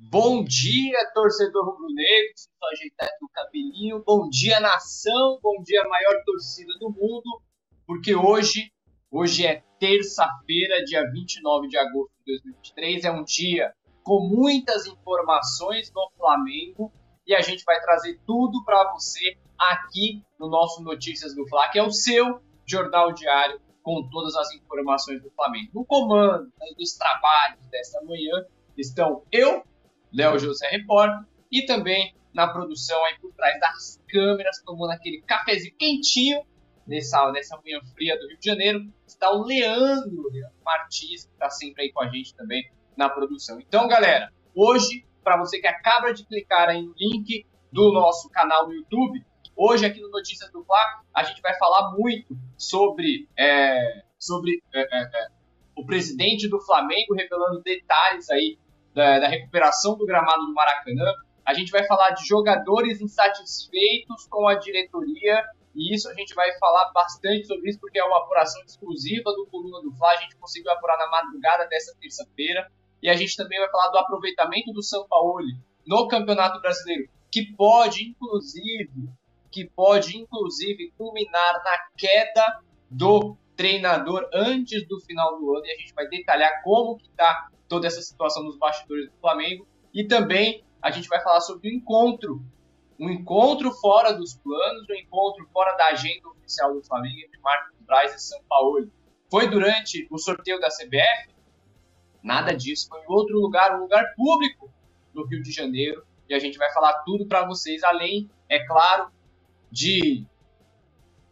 Bom dia, torcedor rubro-negro. Só ajeitar aqui o cabelinho. Bom dia, nação. Bom dia, maior torcida do mundo. Porque hoje, hoje é terça-feira, dia 29 de agosto de 2023. É um dia com muitas informações do Flamengo e a gente vai trazer tudo para você aqui no nosso Notícias do Fla, que é o seu jornal diário com todas as informações do Flamengo. No comando né, dos trabalhos desta manhã estão eu, Léo José Repórter, e também na produção aí por trás das câmeras, tomando aquele cafezinho quentinho nessa, nessa manhã fria do Rio de Janeiro, está o Leandro Martins, que está sempre aí com a gente também na produção. Então, galera, hoje, para você que acaba de clicar aí no link do nosso canal no YouTube, hoje aqui no Notícias do Fla, a gente vai falar muito sobre, é, sobre é, é, é o presidente do Flamengo revelando detalhes aí da, da recuperação do gramado do Maracanã. A gente vai falar de jogadores insatisfeitos com a diretoria e isso a gente vai falar bastante sobre isso porque é uma apuração exclusiva do Coluna do Fla. A gente conseguiu apurar na madrugada dessa terça-feira. E a gente também vai falar do aproveitamento do São Paulo no Campeonato Brasileiro, que pode inclusive, que pode inclusive culminar na queda do treinador antes do final do ano e a gente vai detalhar como que está toda essa situação nos bastidores do Flamengo. E também a gente vai falar sobre o encontro. Um encontro fora dos planos, um encontro fora da agenda oficial do Flamengo entre Marcos Braz e São Paulo. Foi durante o sorteio da CBF? Nada disso. Foi em outro lugar, um lugar público no Rio de Janeiro. E a gente vai falar tudo para vocês, além, é claro, de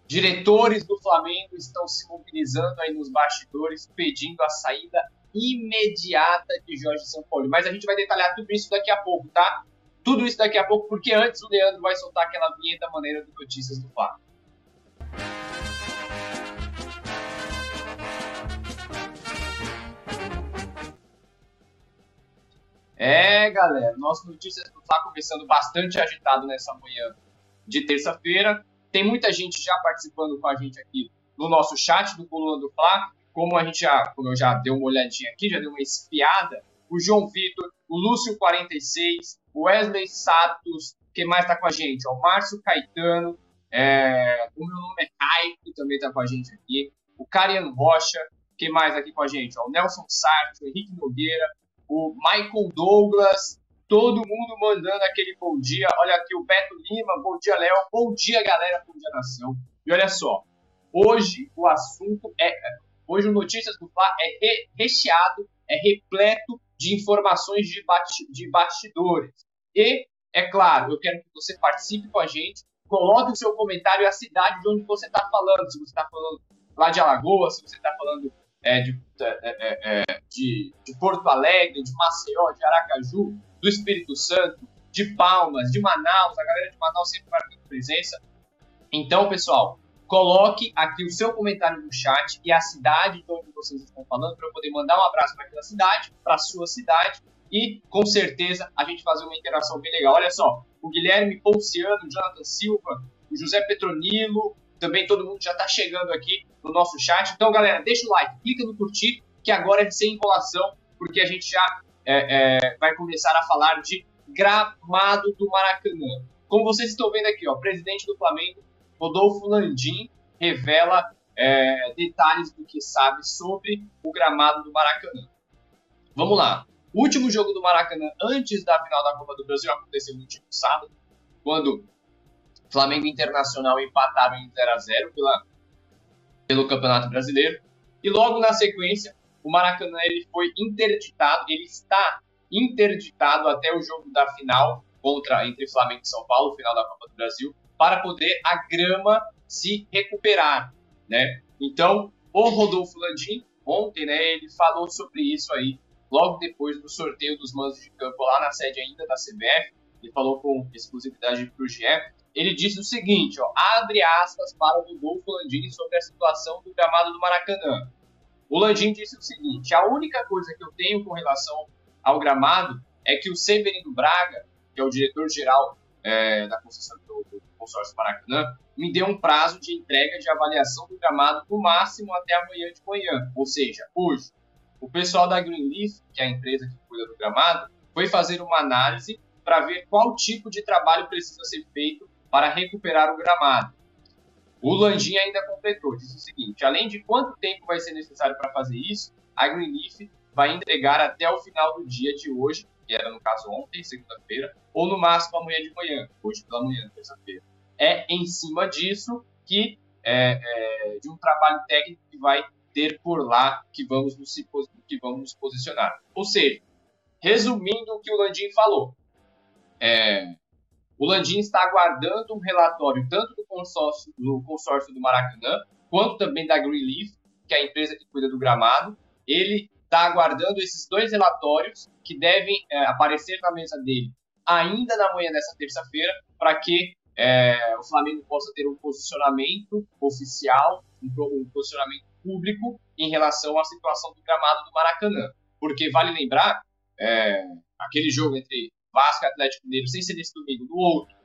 diretores do Flamengo estão se mobilizando aí nos bastidores, pedindo a saída imediata de Jorge Sampaoli. Mas a gente vai detalhar tudo isso daqui a pouco, tá? Tudo isso daqui a pouco, porque antes o Leandro vai soltar aquela vinheta maneira do Notícias do Fla. É, galera, nosso Notícias do Fla começando bastante agitado nessa manhã de terça-feira. Tem muita gente já participando com a gente aqui no nosso chat do Coluna do como a gente já, como eu já dei uma olhadinha aqui, já dei uma espiada, o João Vitor, o Lúcio 46, o Wesley Santos, quem mais está com a gente? O Márcio Caetano, é, o meu nome é Caio, que também está com a gente aqui, o Karian Rocha, quem mais aqui com a gente? O Nelson Sartre, o Henrique Nogueira, o Michael Douglas, todo mundo mandando aquele bom dia. Olha aqui o Beto Lima, bom dia, Léo, bom dia, galera, bom dia, nação. E olha só, hoje o assunto é Hoje o Notícias do Fla é re recheado, é repleto de informações de, bati de bastidores. E, é claro, eu quero que você participe com a gente, coloque o seu comentário e a cidade de onde você está falando. Se você está falando lá de Alagoas, se você está falando é, de, é, é, é, de, de Porto Alegre, de Maceió, de Aracaju, do Espírito Santo, de Palmas, de Manaus, a galera de Manaus sempre marcando presença. Então, pessoal, Coloque aqui o seu comentário no chat e a cidade de onde vocês estão falando para eu poder mandar um abraço para aquela cidade, para a sua cidade e com certeza a gente fazer uma interação bem legal. Olha só, o Guilherme Ponciano, o Jonathan Silva, o José Petronilo, também todo mundo já está chegando aqui no nosso chat. Então, galera, deixa o like, clica no curtir, que agora é sem enrolação, porque a gente já é, é, vai começar a falar de gramado do Maracanã. Como vocês estão vendo aqui, ó, presidente do Flamengo Rodolfo Landim revela é, detalhes do que sabe sobre o gramado do Maracanã. Vamos lá. O último jogo do Maracanã antes da final da Copa do Brasil aconteceu no último sábado, quando Flamengo e Internacional empataram em 0 a 0 pela, pelo Campeonato Brasileiro. E logo na sequência, o Maracanã ele foi interditado, ele está interditado até o jogo da final contra entre Flamengo e São Paulo, final da Copa do Brasil, para poder a grama se recuperar, né? Então, o Rodolfo Landim, ontem, né, ele falou sobre isso aí, logo depois do sorteio dos mandos de campo lá na sede ainda da CBF, ele falou com exclusividade para o GE, ele disse o seguinte, ó, abre aspas para o Rodolfo Landim sobre a situação do gramado do Maracanã. O Landim disse o seguinte, a única coisa que eu tenho com relação ao gramado é que o Severino Braga, que é o diretor-geral é, da concessão do, do consórcio Maracanã, me deu um prazo de entrega de avaliação do gramado no máximo até amanhã de manhã. Ou seja, hoje, o pessoal da Greenleaf, que é a empresa que cuida do gramado, foi fazer uma análise para ver qual tipo de trabalho precisa ser feito para recuperar o gramado. O Landim ainda completou, disse o seguinte: além de quanto tempo vai ser necessário para fazer isso, a Greenleaf vai entregar até o final do dia de hoje, que era no caso ontem, segunda-feira, ou no máximo amanhã de manhã, hoje pela manhã, terça-feira. É em cima disso que é, é, de um trabalho técnico que vai ter por lá que vamos nos, que vamos nos posicionar. Ou seja, resumindo o que o Landim falou, é, o Landim está aguardando um relatório tanto do consórcio, do consórcio do Maracanã, quanto também da Greenleaf, que é a empresa que cuida do gramado. Ele está aguardando esses dois relatórios que devem é, aparecer na mesa dele ainda na manhã dessa terça-feira, para que é, o Flamengo possa ter um posicionamento oficial, um, posicionamento público em relação à situação do gramado do Maracanã. Porque vale lembrar, é, aquele jogo entre Vasco e Atlético Mineiro, sem ser nesse domingo, no outro,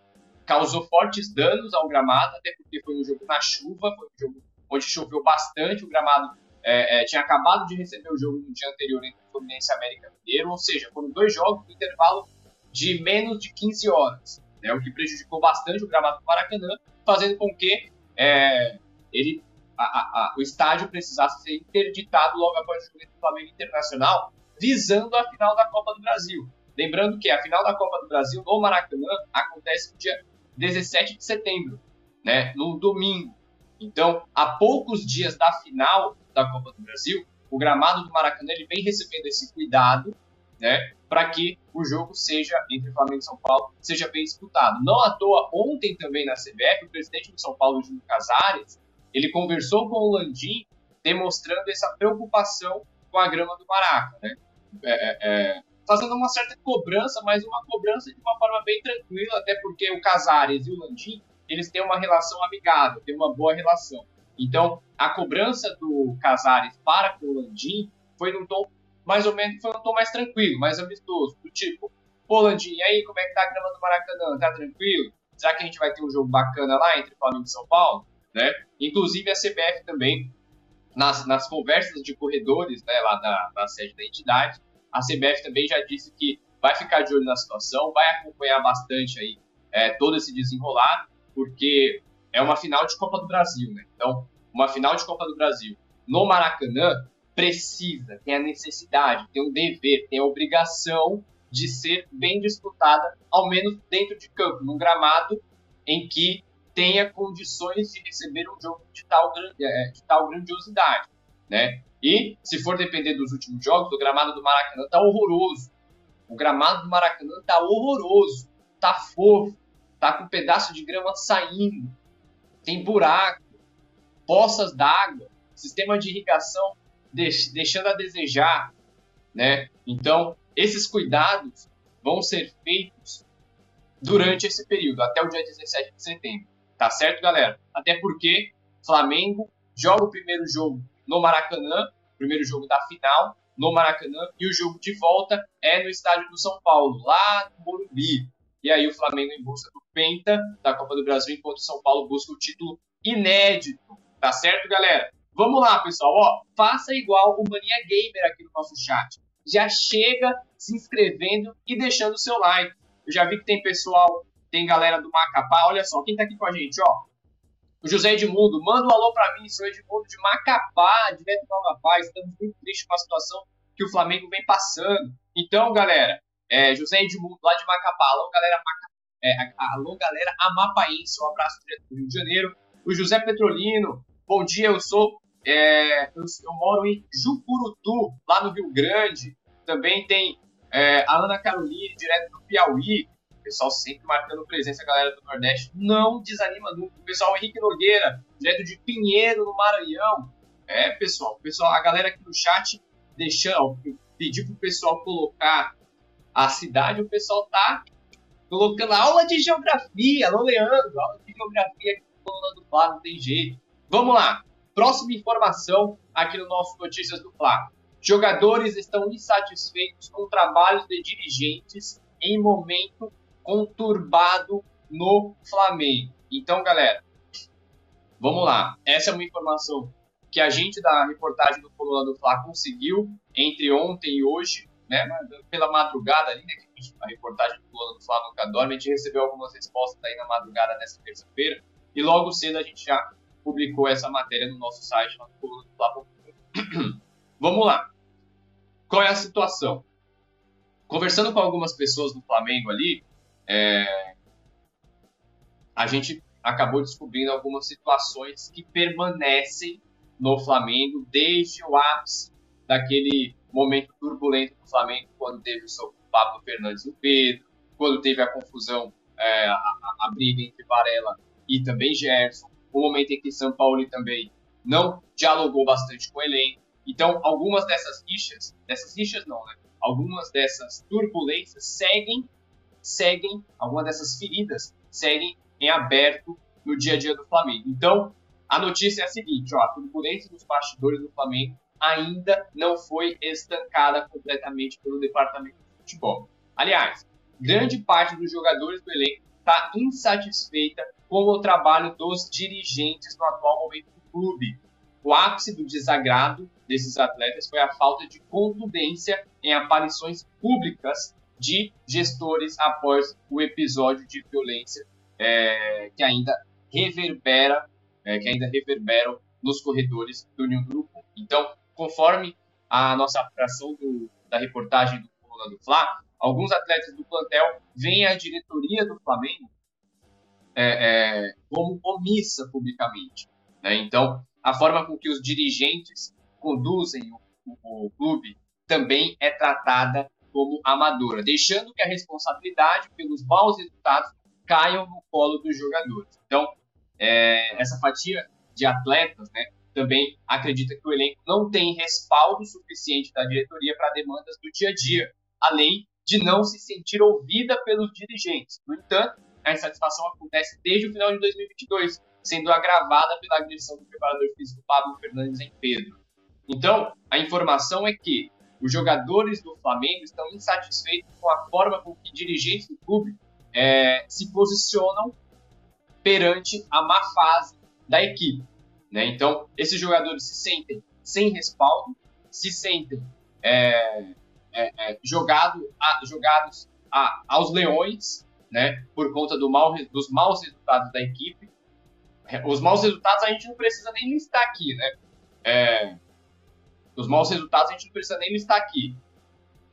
causou fortes danos ao gramado, até porque foi um jogo na chuva, foi um jogo onde choveu bastante, o gramado é, é, tinha acabado de receber o jogo no dia anterior entre Fluminense e América Mineiro, ou seja, foram dois jogos no intervalo de menos de 15 horas, né, o que prejudicou bastante o gramado do Maracanã, fazendo com que é, ele, a, a, a, o estádio precisasse ser interditado logo após o jogo do Flamengo Internacional, visando a final da Copa do Brasil. Lembrando que a final da Copa do Brasil no Maracanã acontece no dia 17 de setembro, né, no domingo. Então, há poucos dias da final da Copa do Brasil, o gramado do Maracanã ele vem recebendo esse cuidado, né, para que o jogo seja entre Flamengo e São Paulo seja bem disputado. Não à toa, ontem também na CBF, o presidente de São Paulo, Júlio Casares, ele conversou com o Landim, demonstrando essa preocupação com a grama do Maraca, né? É, é, é fazendo uma certa cobrança, mas uma cobrança de uma forma bem tranquila, até porque o Casares e o Landim, eles têm uma relação amigável, têm uma boa relação. Então, a cobrança do Casares para com o Landim foi num tom mais ou menos, foi um tom mais tranquilo, mais amistoso, do tipo, pô Landim, e aí, como é que tá a grama do Maracanã? Tá tranquilo? Será que a gente vai ter um jogo bacana lá entre Flamengo e São Paulo? Né? Inclusive a CBF também, nas, nas conversas de corredores né, lá da, da sede da entidade, a CBF também já disse que vai ficar de olho na situação, vai acompanhar bastante aí é, todo esse desenrolar, porque é uma final de Copa do Brasil, né? Então, uma final de Copa do Brasil no Maracanã precisa, tem a necessidade, tem o dever, tem a obrigação de ser bem disputada, ao menos dentro de campo, num gramado em que tenha condições de receber um jogo de tal, é, de tal grandiosidade, né? E, se for depender dos últimos jogos, o gramado do Maracanã tá horroroso. O gramado do Maracanã tá horroroso. Tá fofo. Tá com um pedaço de grama saindo. Tem buraco. Poças d'água. Sistema de irrigação deixando a desejar. Né? Então, esses cuidados vão ser feitos durante esse período, até o dia 17 de setembro. Tá certo, galera? Até porque Flamengo joga o primeiro jogo no Maracanã, primeiro jogo da final no Maracanã, e o jogo de volta é no estádio do São Paulo, lá no Morumbi. E aí o Flamengo em busca do Penta da Copa do Brasil, enquanto o São Paulo busca o título inédito. Tá certo, galera? Vamos lá, pessoal. Ó, faça igual o Mania Gamer aqui no nosso chat. Já chega se inscrevendo e deixando o seu like. Eu já vi que tem pessoal, tem galera do Macapá. Olha só, quem tá aqui com a gente, ó. O José Edmundo, manda um alô para mim, sou Edmundo de Macapá, direto do Nova Paz. Estamos muito tristes com a situação que o Flamengo vem passando. Então, galera, é, José Edmundo, lá de Macapá, alô, galera, Maca, é, alô, galera Amapaense, um abraço direto do Rio de Janeiro. O José Petrolino, bom dia, eu sou, é, eu, eu, moro em Jucurutu, lá no Rio Grande. Também tem é, a Ana Caroline, direto do Piauí. O pessoal sempre marcando presença, a galera do Nordeste. Não desanima nunca. O pessoal Henrique Nogueira, direto de Pinheiro, no Maranhão. É, pessoal, pessoal, a galera aqui no chat deixando, pedir pro pessoal colocar a cidade, o pessoal tá colocando aula de geografia. Alô, Leandro, aula de geografia aqui no do Flá, não tem jeito. Vamos lá. Próxima informação aqui no nosso Notícias do Flá. Jogadores estão insatisfeitos com trabalhos de dirigentes em momento conturbado no Flamengo. Então, galera, vamos lá. Essa é uma informação que a gente da reportagem do Coluna do Fla conseguiu entre ontem e hoje, né, pela madrugada ali, né, a reportagem do Coluna do Flávio Cadorme, a gente recebeu algumas respostas aí na madrugada dessa terça-feira, e logo cedo a gente já publicou essa matéria no nosso site, no Coluna do. Vamos lá. Qual é a situação? Conversando com algumas pessoas do Flamengo ali, é, a gente acabou descobrindo algumas situações que permanecem no Flamengo desde o ápice daquele momento turbulento do Flamengo, quando teve o Pablo Fernandes e o Pedro, quando teve a confusão, é, a, a, briga entre Varela e também Gerson, o momento em que São Paulo também não dialogou bastante com o elenco. Então, algumas dessas rixas, dessas rixas não, né? Algumas dessas turbulências seguem, seguem, algumas dessas feridas seguem em aberto no dia a dia do Flamengo. Então, a notícia é a seguinte, ó, a turbulência dos bastidores do Flamengo ainda não foi estancada completamente pelo departamento de futebol. Aliás, grande parte dos jogadores do elenco está insatisfeita com o trabalho dos dirigentes no atual momento do clube. O ápice do desagrado desses atletas foi a falta de contundência em aparições públicas de gestores após o episódio de violência é, que ainda reverbera, é, que ainda reverberam nos corredores do do Urubu. Então, conforme a nossa apuração do, da reportagem do Coluna do Fla, alguns atletas do plantel veem a diretoria do Flamengo é, é, omissa publicamente. Né? Então, a forma com que os dirigentes conduzem o, o, o clube também é tratada como amadora, deixando que a responsabilidade pelos maus resultados caiam no colo dos jogadores. Então, é, essa fatia de atletas, né, também acredita que o elenco não tem respaldo suficiente da diretoria para demandas do dia a dia, além de não se sentir ouvida pelos dirigentes. No entanto, a insatisfação acontece desde o final de 2022, sendo agravada pela agressão do preparador físico Pablo Fernandes em Pedro. Então, a informação é que os jogadores do Flamengo estão insatisfeitos com a forma com que dirigentes do clube é, se posicionam perante a má fase da equipe. Né? Então, esses jogadores se sentem sem respaldo, se sentem é, é, é, jogado a, jogados a, aos leões né? por conta do mal, dos maus resultados da equipe. É, os maus resultados a gente não precisa nem listar aqui. Né? É, os maus resultados a gente não precisa nem listar aqui.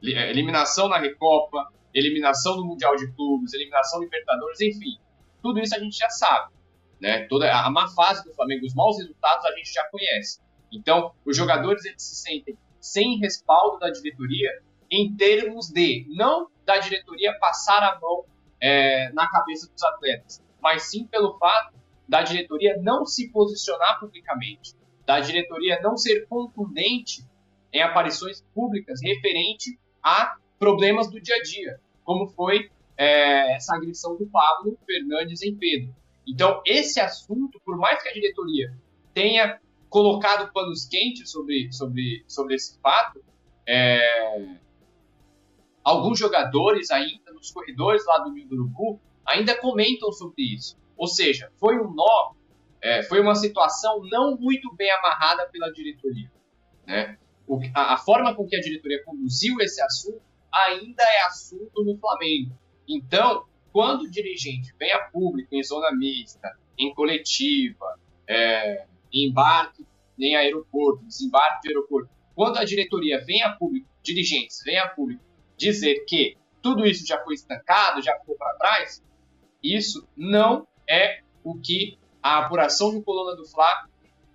É, eliminação na Recopa, eliminação no Mundial de Clubes, eliminação Libertadores, enfim. Tudo isso a gente já sabe. Né? Toda a má fase do Flamengo, os maus resultados a gente já conhece. Então, os jogadores eles se sentem sem respaldo da diretoria em termos de não da diretoria passar a mão é, na cabeça dos atletas, mas sim pelo fato da diretoria não se posicionar publicamente, da diretoria não ser contundente em aparições públicas referente a problemas do dia a dia, como foi é, essa agressão do Pablo Fernandes em Pedro. Então, esse assunto, por mais que a diretoria tenha colocado panos quentes sobre, sobre, sobre esse fato, é, alguns jogadores ainda nos corredores lá do Rio do Urubu ainda comentam sobre isso. Ou seja, foi um nó, é, foi uma situação não muito bem amarrada pela diretoria. Né? O, a, a forma com que a diretoria conduziu esse assunto ainda é assunto no Flamengo. Então, quando o dirigente vem a público em zona mista, em coletiva, é, em embarque em aeroporto, desembarque de aeroporto, quando a diretoria vem a público, dirigentes vêm a público dizer que tudo isso já foi estancado, já ficou para trás, isso não é o que a apuração do Coluna do Fla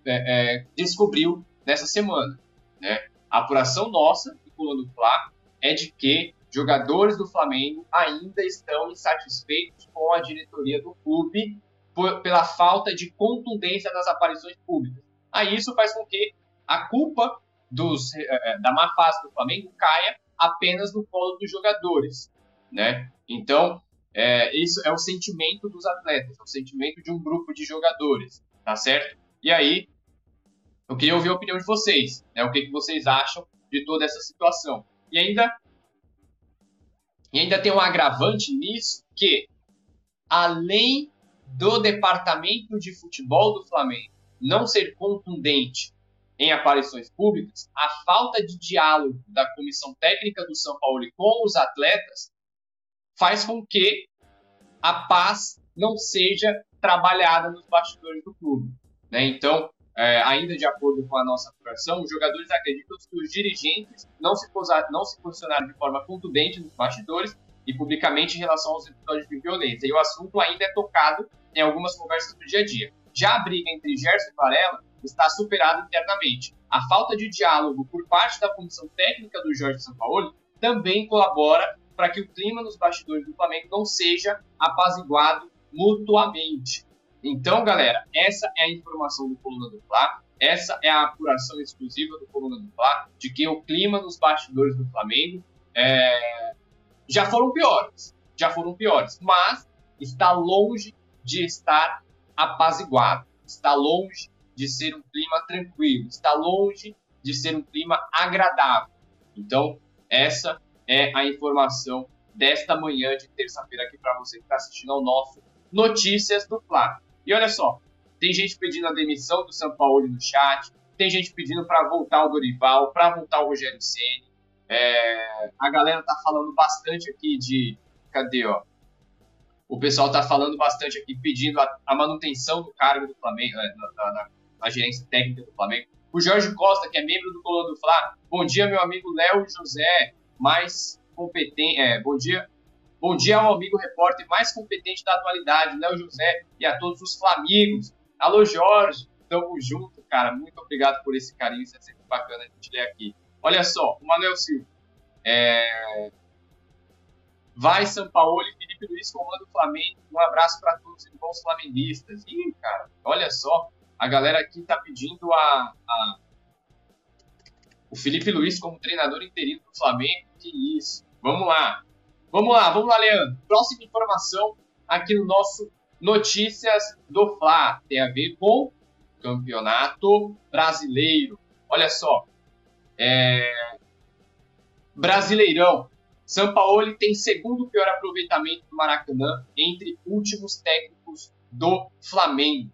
é, é, descobriu nessa semana. Né? A apuração nossa do Coluna do Fla é de que jogadores do Flamengo ainda estão insatisfeitos com a diretoria do clube por, pela falta de contundência das aparições públicas. Aí isso faz com que a culpa dos, eh, eh, da má fase do Flamengo caia apenas no colo dos jogadores, né? Então, é, isso é o sentimento dos atletas, é o sentimento de um grupo de jogadores, tá certo? E aí, eu queria ouvir a opinião de vocês, né? O que, que vocês acham de toda essa situação. E ainda e ainda tem um agravante nisso que, além do departamento de futebol do Flamengo não ser contundente em aparições públicas, a falta de diálogo da comissão técnica do São Paulo com os atletas faz com que a paz não seja trabalhada nos bastidores do clube. Né? Então, é, ainda de acordo com a nossa apuração, os jogadores acreditam que os dirigentes não se, posa, não se posicionaram de forma contundente nos bastidores e publicamente em relação aos episódios de violência. E o assunto ainda é tocado em algumas conversas do dia a dia. Já a briga entre Gerson e Varela está superada internamente. A falta de diálogo por parte da comissão técnica do Jorge Sampaoli também colabora para que o clima nos bastidores do Flamengo não seja apaziguado mutuamente. Então, galera, essa é a informação do Coluna do Fla. Essa é a apuração exclusiva do Coluna do Fla de que o clima nos bastidores do Flamengo é... já foram piores, já foram piores, mas está longe de estar apaziguado, está longe de ser um clima tranquilo, está longe de ser um clima agradável. Então, essa é a informação desta manhã de terça-feira aqui para você que está assistindo ao nosso Notícias do Fla. E olha só, tem gente pedindo a demissão do São Paulo no chat, tem gente pedindo para voltar o Dorival, para voltar o Rogério Ceni. É, a galera tá falando bastante aqui de. Cadê, ó? O pessoal tá falando bastante aqui, pedindo a, a manutenção do cargo do Flamengo, né, na, na, gerência técnica do Flamengo. O Jorge Costa, que é membro do Coluna do Fla. Bom dia, meu amigo Léo José, mais competente. É, bom dia, Bom dia ao amigo repórter mais competente da atualidade, Léo José, e a todos os Flamigos. Alô, Jorge, tamo junto, cara. Muito obrigado por esse carinho, isso é sempre bacana a gente ler aqui. Olha só, o Manuel Silva. É... Vai São Paulo e Felipe Luiz comando o Flamengo. Um abraço para todos os bons flamenguistas. Ih, cara, olha só, a galera aqui tá pedindo a, a... o Felipe Luiz como treinador interino do Flamengo. Que isso. Vamos lá. Vamos lá, vamos lá, Leandro. Próxima informação aqui no nosso Notícias do Fla. Tem a ver com Campeonato Brasileiro. Olha só. É... Brasileirão. São Paulo tem segundo pior aproveitamento do Maracanã entre últimos técnicos do Flamengo.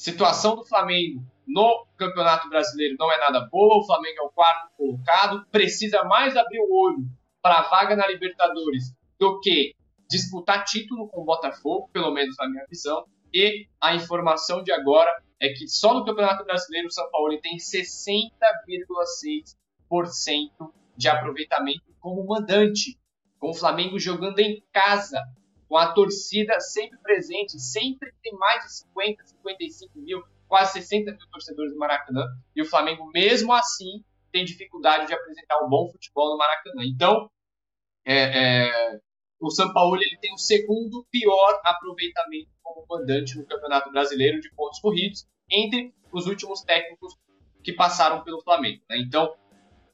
Situação do Flamengo no Campeonato Brasileiro não é nada boa. O Flamengo é o quarto colocado, precisa mais abrir o olho para a vaga na Libertadores do que disputar título com o Botafogo, pelo menos na minha visão. E a informação de agora é que só no Campeonato Brasileiro o São Paulo tem 60,6% de aproveitamento como mandante, com o Flamengo jogando em casa, com a torcida sempre presente, sempre tem mais de 50, 55 mil, quase 60 mil torcedores no Maracanã, e o Flamengo, mesmo assim, tem dificuldade de apresentar um bom futebol no Maracanã. Então, é, é, o São Paulo ele tem o segundo pior aproveitamento como mandante no Campeonato Brasileiro de pontos corridos entre os últimos técnicos que passaram pelo Flamengo. Né? Então,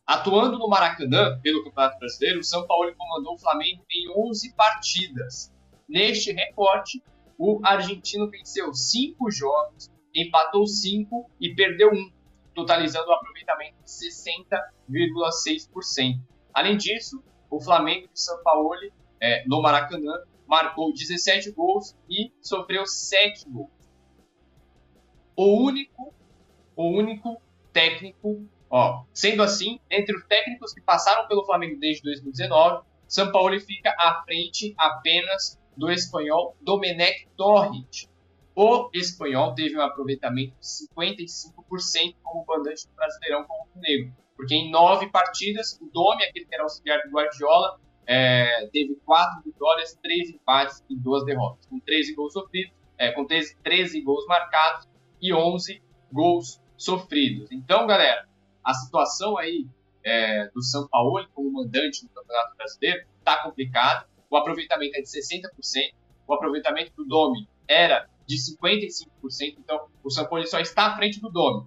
atuando no Maracanã pelo Campeonato Brasileiro, o São Paulo comandou o Flamengo em 11 partidas. Neste recorte, o argentino venceu 5 jogos, empatou 5 e perdeu 1 totalizando um aproveitamento de 60,6%. Além disso, o Flamengo de São Paulo, é, no Maracanã, marcou 17 gols e sofreu 7 gols. O único, o único técnico, ó, sendo assim, entre os técnicos que passaram pelo Flamengo desde 2019, São Paulo fica à frente apenas do espanhol Domenech Torres, o espanhol teve um aproveitamento de 55% como mandante do Brasileirão como o negro, porque em nove partidas, o Domi, aquele que era auxiliar do Guardiola, é, teve quatro vitórias, três empates e duas derrotas, com 13 gols sofridos, é, com 13, 13 gols marcados e 11 gols sofridos. Então, galera, a situação aí é, do São Paulo como mandante no Campeonato Brasileiro está complicada. O aproveitamento é de 60%, o aproveitamento do Domi era de 55%, então o Paulo só está à frente do Domi.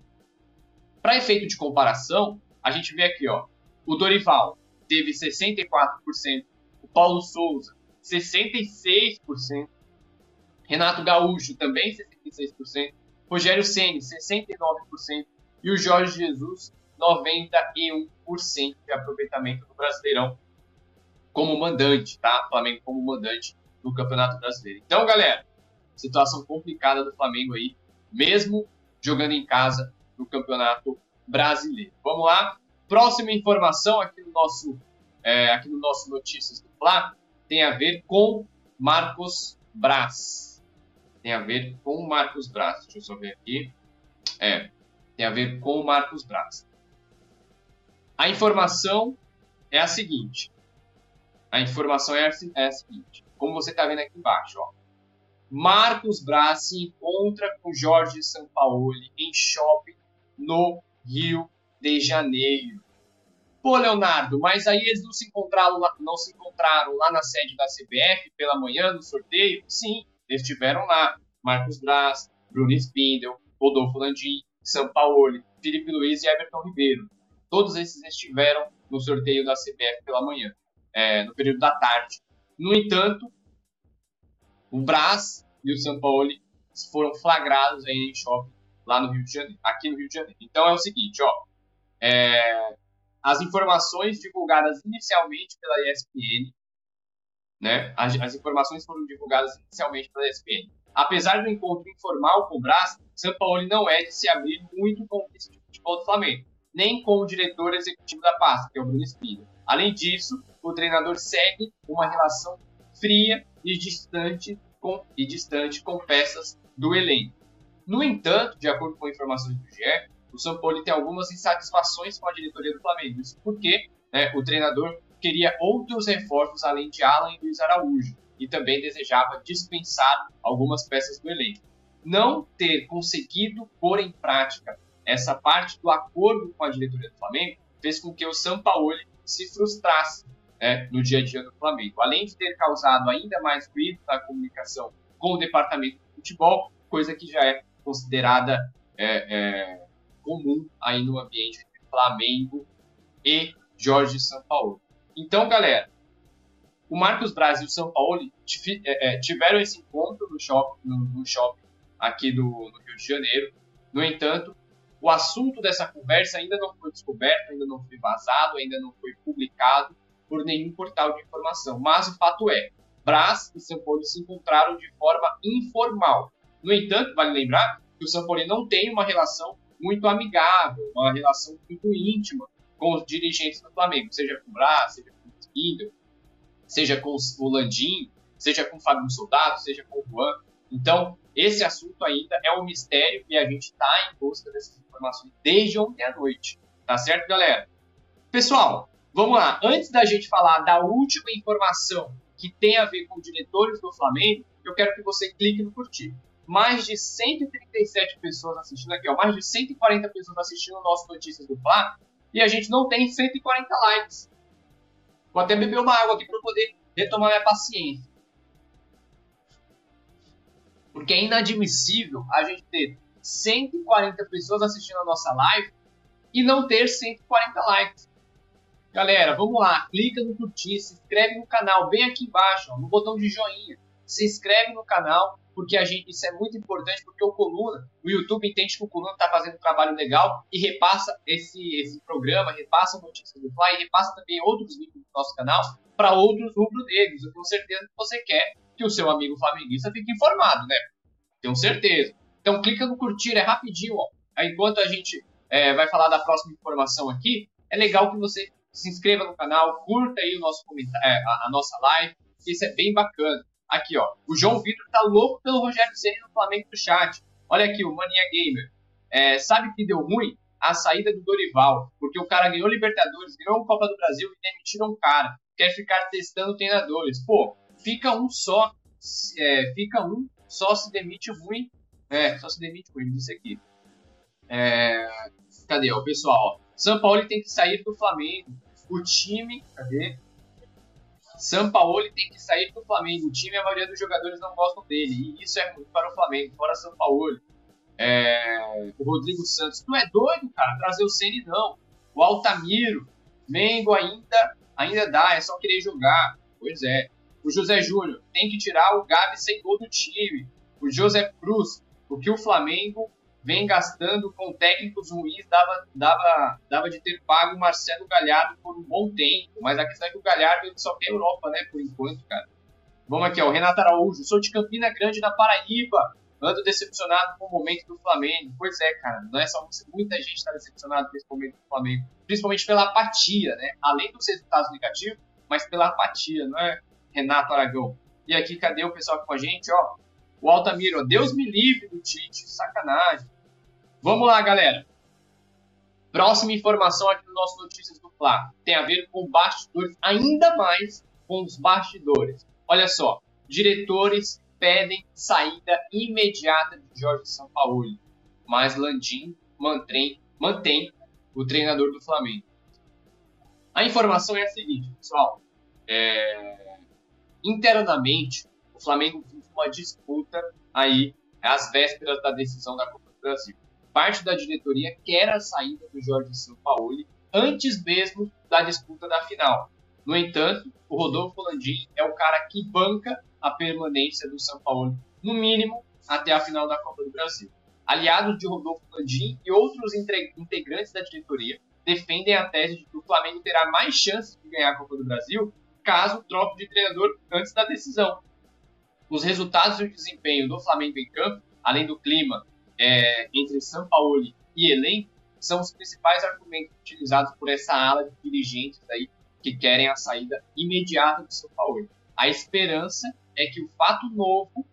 Para efeito de comparação, a gente vê aqui, ó, o Dorival teve 64%, o Paulo Souza 66%, Renato Gaúcho também 66%, Rogério Ceni 69% e o Jorge Jesus 91% de aproveitamento do Brasileirão como mandante, tá? Flamengo como mandante no Campeonato Brasileiro. Então, galera, situação complicada do Flamengo aí, mesmo jogando em casa, no Campeonato Brasileiro. Vamos lá, próxima informação aqui no nosso, é, aqui no nosso Notícias do Fla tem a ver com Marcos Braz. Tem a ver com Marcos Braz. Deixa eu só ver aqui. É, tem a ver com o Marcos Braz. A informação é a seguinte. A informação é a, é a seguinte. Como você está vendo aqui embaixo, ó. Marcos Braz se encontra com Jorge Sampaoli em shopping no Rio de Janeiro. Pô, Leonardo, mas aí eles não se encontraram lá, não se encontraram lá na sede da CBF pela manhã no sorteio? Sim, eles estiveram lá. Marcos Braz, Bruno Spindel, Rodolfo Landim, Sampaoli, Felipe Luiz e Everton Ribeiro. Todos esses estiveram no sorteio da CBF pela manhã, é, no período da tarde. No entanto, o Braz e o Sampaoli foram flagrados aí em shopping lá no Rio de Janeiro, aqui no Rio de Janeiro. Então é o seguinte, ó, é, as informações divulgadas inicialmente pela ESPN, né? As, as, informações foram divulgadas inicialmente pela ESPN. Apesar do encontro informal com o Brás, São Paulo não é de se abrir muito com o tipo de futebol do Flamengo, nem com o diretor executivo da pasta, que é o Bruno Espírito. Além disso, o treinador segue uma relação fria e distante com, e distante com peças do elenco. No entanto, de acordo com informações do GE, o Paulo tem algumas insatisfações com a diretoria do Flamengo. Isso porque né, o treinador queria outros reforços além de Alan e Luiz Araújo e também desejava dispensar algumas peças do elenco. Não ter conseguido pôr em prática essa parte do acordo com a diretoria do Flamengo fez com que o São Paulo se frustrasse né, no dia a dia do Flamengo. Além de ter causado ainda mais ruído na comunicação com o departamento de futebol, coisa que já é considerada é, é, comum aí no ambiente entre Flamengo e Jorge Sampaoli. Então, galera, o Marcos Braz e o São Paulo é, é, tiveram esse encontro no shopping, no, no shopping aqui do, no Rio de Janeiro. No entanto, o assunto dessa conversa ainda não foi descoberto, ainda não foi vazado, ainda não foi publicado por nenhum portal de informação. Mas o fato é, Braz e Paulo se encontraram de forma informal. No entanto, vale lembrar que o Paulo não tem uma relação muito amigável, uma relação muito íntima com os dirigentes do Flamengo, seja com o Braz, seja com o Spindle, seja com o Landim, seja com o Fábio Soldado, seja com o Juan. Então, esse assunto ainda é um mistério e a gente está em busca dessas informações desde ontem à noite. Tá certo, galera? Pessoal, vamos lá. Antes da gente falar da última informação que tem a ver com diretores do Flamengo, eu quero que você clique no curtir mais de 137 pessoas assistindo aqui, ó, mais de 140 pessoas assistindo o nosso Notícias do Fla, e a gente não tem 140 likes. Vou até beber uma água aqui para poder retomar minha paciência. Porque é inadmissível a gente ter 140 pessoas assistindo a nossa live e não ter 140 likes. Galera, vamos lá, clica no curtir, se inscreve no canal, bem aqui embaixo, ó, no botão de joinha. Se inscreve no canal, porque a gente, isso é muito importante, porque o Coluna, o YouTube entende que o Coluna está fazendo um trabalho legal e repassa esse, esse programa, repassa notícias do Fly, repassa também outros vídeos do nosso canal para outros rubro-negros. Eu tenho certeza que você quer que o seu amigo flamenguista fique informado, né? Tenho certeza. Então clica no curtir, é rapidinho, ó. Enquanto a gente é, vai falar da próxima informação aqui, é legal que você se inscreva no canal, curta aí o nosso é, a, a nossa live, isso é bem bacana. Aqui, ó. O João Vitor tá louco pelo Rogério Ceni no Flamengo do chat. Olha aqui, o Mania Gamer. É, sabe que deu ruim? A saída do Dorival. Porque o cara ganhou Libertadores, ganhou o Copa do Brasil e demitiram um cara. Quer ficar testando treinadores. Pô, fica um só. É, fica um, só se demite ruim. É, só se demite ruim, disse aqui. É, cadê, ó, pessoal? São Paulo tem que sair do Flamengo. O time, cadê? Sampaoli tem que sair do Flamengo. O time, a maioria dos jogadores não gostam dele. E isso é muito para o Flamengo, fora Sampaoli. É... O Rodrigo Santos. Tu é doido, cara? Trazer o Ceni não. O Altamiro. Mengo ainda, ainda dá, é só querer jogar. Pois é. O José Júnior. Tem que tirar o Gabi sem gol do time. O José Cruz. Porque o Flamengo vem gastando com técnicos ruins, dava, dava, dava de ter pago o Marcelo Galhardo por um bom tempo. Mas a questão é que o Galhardo ele só quer Europa, né, por enquanto, cara. Vamos aqui, ó, Renato Araújo. Sou de Campina Grande, na Paraíba. ando decepcionado com o momento do Flamengo. Pois é, cara, não é só você, muita gente está decepcionada com esse momento do Flamengo, principalmente pela apatia, né? Além dos resultados negativos, mas pela apatia, não é, Renato Aragão? E aqui, cadê o pessoal com a gente? Ó, o Altamiro, Deus me livre do Tite, sacanagem. Vamos lá, galera. Próxima informação aqui no nosso Notícias do Fla tem a ver com bastidores, ainda mais com os bastidores. Olha só, diretores pedem saída imediata de Jorge Sampaoli, mas Landim mantém, mantém o treinador do Flamengo. A informação é a seguinte, pessoal. É... Internamente, o Flamengo vive uma disputa aí às vésperas da decisão da Copa do Brasil. Parte da diretoria quer a saída do Jorge Sampaoli antes mesmo da disputa da final. No entanto, o Rodolfo Landim é o cara que banca a permanência do São Paulo, no mínimo até a final da Copa do Brasil. Aliados de Rodolfo Landim e outros integrantes da diretoria defendem a tese de que o Flamengo terá mais chances de ganhar a Copa do Brasil caso troque de treinador antes da decisão. Os resultados e o desempenho do Flamengo em campo, além do clima é, entre São Paulo e elenco, são os principais argumentos utilizados por essa ala de dirigentes aí que querem a saída imediata do São Paulo. A esperança é que o fato novo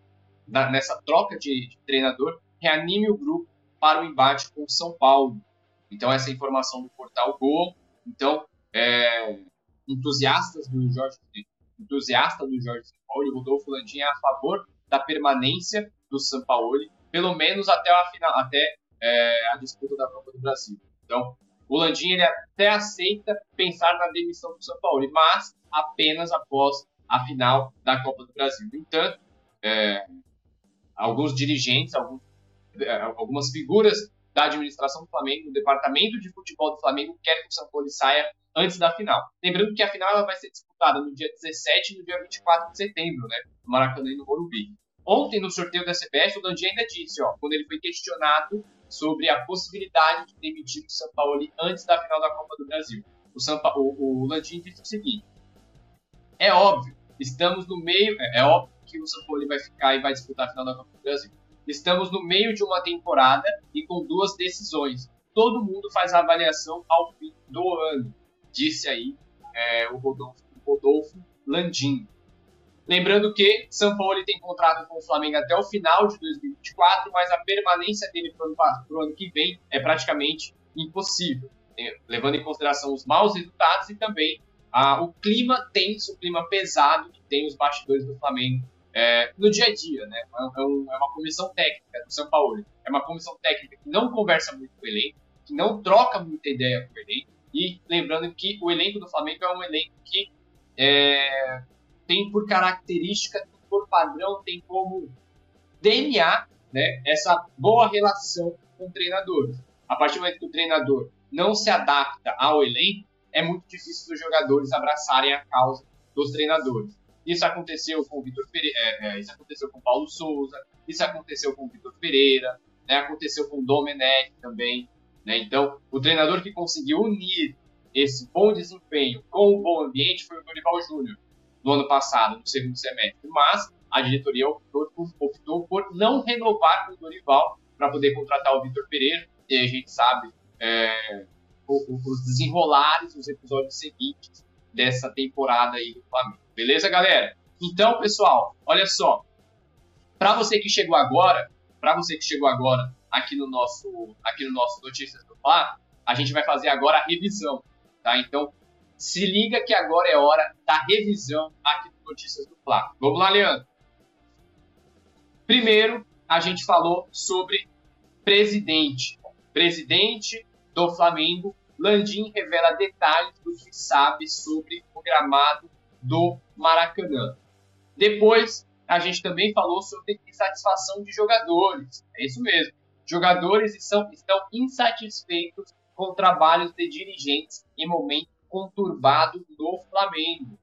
da, nessa troca de, de, treinador reanime o grupo para o embate com o São Paulo. Então, essa informação do portal Gol. Então, é, entusiastas do Jorge, entusiasta do Jorge Sampaoli, Rodolfo Landim é a favor da permanência do São Paulo, pelo menos até a final, até é, a disputa da Copa do Brasil. Então, o Landim ele até aceita pensar na demissão do São Paulo, mas apenas após a final da Copa do Brasil. No entanto, é, alguns dirigentes, alguns, é, algumas figuras da administração do Flamengo, do departamento de futebol do Flamengo, querem que o São Paulo saia antes da final. Lembrando que a final ela vai ser disputada no dia 17 e no dia 24 de setembro, né, no Maracanã e no Morumbi. Ontem, no sorteio da CBF, o Landim ainda disse, ó, quando ele foi questionado sobre a possibilidade de demitir o São Paulo antes da final da Copa do Brasil. O, Paulo, o, o Landim disse o seguinte: é óbvio Estamos no meio, é, é óbvio que o São Paulo vai ficar e vai disputar a final da Copa do Brasil. Estamos no meio de uma temporada e com duas decisões. Todo mundo faz a avaliação ao fim do ano, disse aí é, o Rodolfo, Rodolfo Landim. Lembrando que São Paulo tem contrato com o Flamengo até o final de 2024, mas a permanência dele para o ano que vem é praticamente impossível, né? levando em consideração os maus resultados e também ah, o clima tenso, o clima pesado que tem os bastidores do Flamengo é, no dia a dia, né? É, um, é, uma comissão técnica do São Paulo. É uma comissão técnica que não conversa muito com o elenco, que não troca muita ideia com o elenco. E lembrando que o elenco do Flamengo é um elenco que é, tem por característica, tem por padrão, tem como DNA né, essa boa relação com o treinador. A partir do momento que o treinador não se adapta ao elenco, é muito difícil os jogadores abraçarem a causa dos treinadores. Isso aconteceu com o Vitor Pereira, é, é, isso aconteceu com o Paulo Souza, isso aconteceu com o Vitor Pereira, né, aconteceu com o Domenech também. Né? Então, o treinador que conseguiu unir esse bom desempenho com o bom ambiente foi o Dorival Júnior, no ano passado, no segundo semestre. Mas a diretoria optou, optou por não renovar com o Dorival para poder contratar o Vitor Pereira, e a gente sabe é, os desenrolares, os episódios seguintes dessa temporada aí do Flamengo. Beleza, galera? Então, pessoal, olha só. Para você que chegou agora, para você que chegou agora aqui no nosso aqui no nosso Notícias do Fla, a gente vai fazer agora a revisão, tá? Então, se liga que agora é hora da revisão aqui do Notícias do Fla. Vamos lá, Leandro. Primeiro, a gente falou sobre presidente. Presidente do Flamengo, Landim revela detalhes do que sabe sobre o gramado do Maracanã. Depois, a gente também falou sobre insatisfação de jogadores. É isso mesmo. Jogadores estão, estão insatisfeitos com trabalhos de dirigentes em momento conturbado no Flamengo.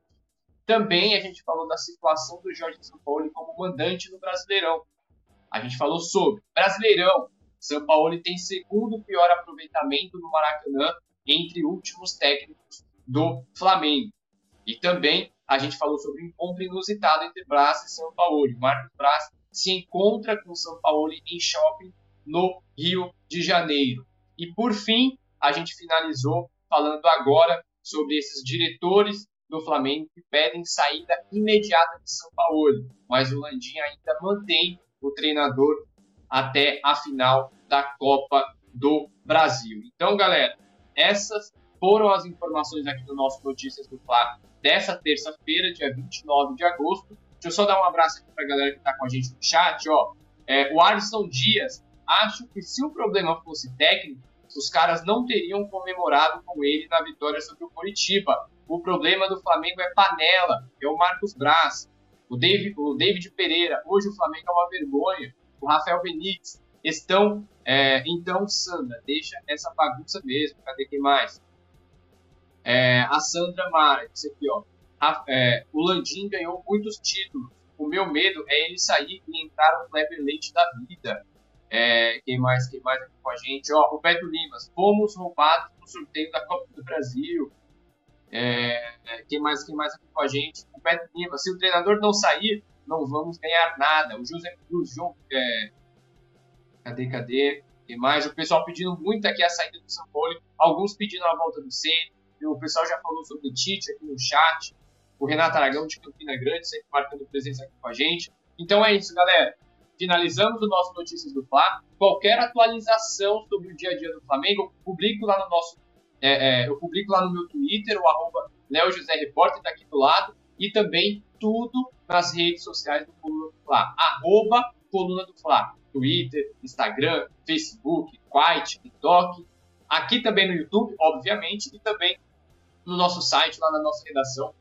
Também a gente falou da situação do Jorge Sampaoli como mandante no Brasileirão. A gente falou sobre Brasileirão, são Paulo tem segundo pior aproveitamento no Maracanã entre últimos técnicos do Flamengo. E também a gente falou sobre um encontro inusitado entre Braz e São Paulo. Marcos Braz se encontra com São Paulo em shopping no Rio de Janeiro. E por fim, a gente finalizou falando agora sobre esses diretores do Flamengo que pedem saída imediata de São Paulo, mas o Landim ainda mantém o treinador até a final da Copa do Brasil. Então, galera, essas foram as informações aqui do nosso Notícias do Fla dessa terça-feira, dia 29 de agosto. Deixa eu só dar um abraço aqui para a galera que está com a gente no chat. Ó. É, o Alisson Dias, acho que se o problema fosse técnico, os caras não teriam comemorado com ele na vitória sobre o Curitiba. O problema do Flamengo é panela, é o Marcos Braz, o David, o David Pereira. Hoje o Flamengo é uma vergonha. O Rafael Benítez estão. É, então, Sandra, deixa essa bagunça mesmo. Cadê quem mais? É, a Sandra Mara, aqui, ó. A, é, o Landim ganhou muitos títulos. O meu medo é ele sair e entrar no Kleber Leite da vida. É, quem mais? Quem mais aqui com a gente? Ó, o Beto Limas. Fomos roubados no sorteio da Copa do Brasil. É, quem mais? Quem mais aqui com a gente? O Beto Limas. Se o treinador não sair, não vamos ganhar nada. O José Cruz, João, é, cadê, cadê? Quem mais? O pessoal pedindo muito aqui a saída do São Paulo. Alguns pedindo a volta do Ceni. O pessoal já falou sobre Tite aqui no chat. O Renato Aragão de Campina Grande sempre marcando presença aqui com a gente. Então é isso, galera finalizamos o nosso Notícias do Fla. Qualquer atualização sobre o dia a dia do Flamengo, publico lá no nosso. É, é, eu publico lá no meu Twitter, o arroba Léo José Repórter, tá aqui do lado, e também tudo nas redes sociais do Coluna do Fla. Arroba Coluna do Fla. Twitter, Instagram, Facebook, Quite, TikTok. Aqui também no YouTube, obviamente, e também no nosso site, lá na nossa redação,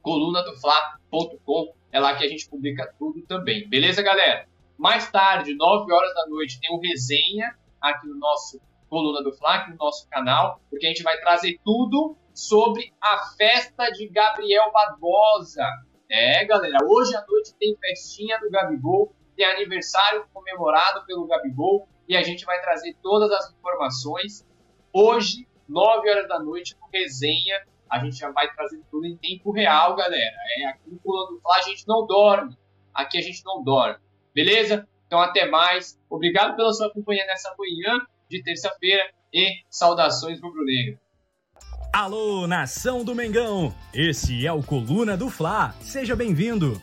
colunadofla.com é lá que a gente publica tudo também. Beleza, galera? Mais tarde, 9 horas da noite, tem um resenha aqui no nosso Coluna do Fla, aqui no nosso canal, porque a gente vai trazer tudo sobre a festa de Gabriel Barbosa. É, galera, hoje à noite tem festinha do Gabigol, tem aniversário comemorado pelo Gabigol e a gente vai trazer todas as informações hoje, 9 horas da noite, no resenha a gente já vai trazer tudo em tempo real, galera. É, aqui no Pulando Fla a gente não dorme. Aqui a gente não dorme. Beleza? Então até mais. Obrigado pela sua companhia nessa manhã de terça-feira e saudações rubro-negras. Alô, nação do Mengão! Esse é o Coluna do Fla. Seja bem-vindo.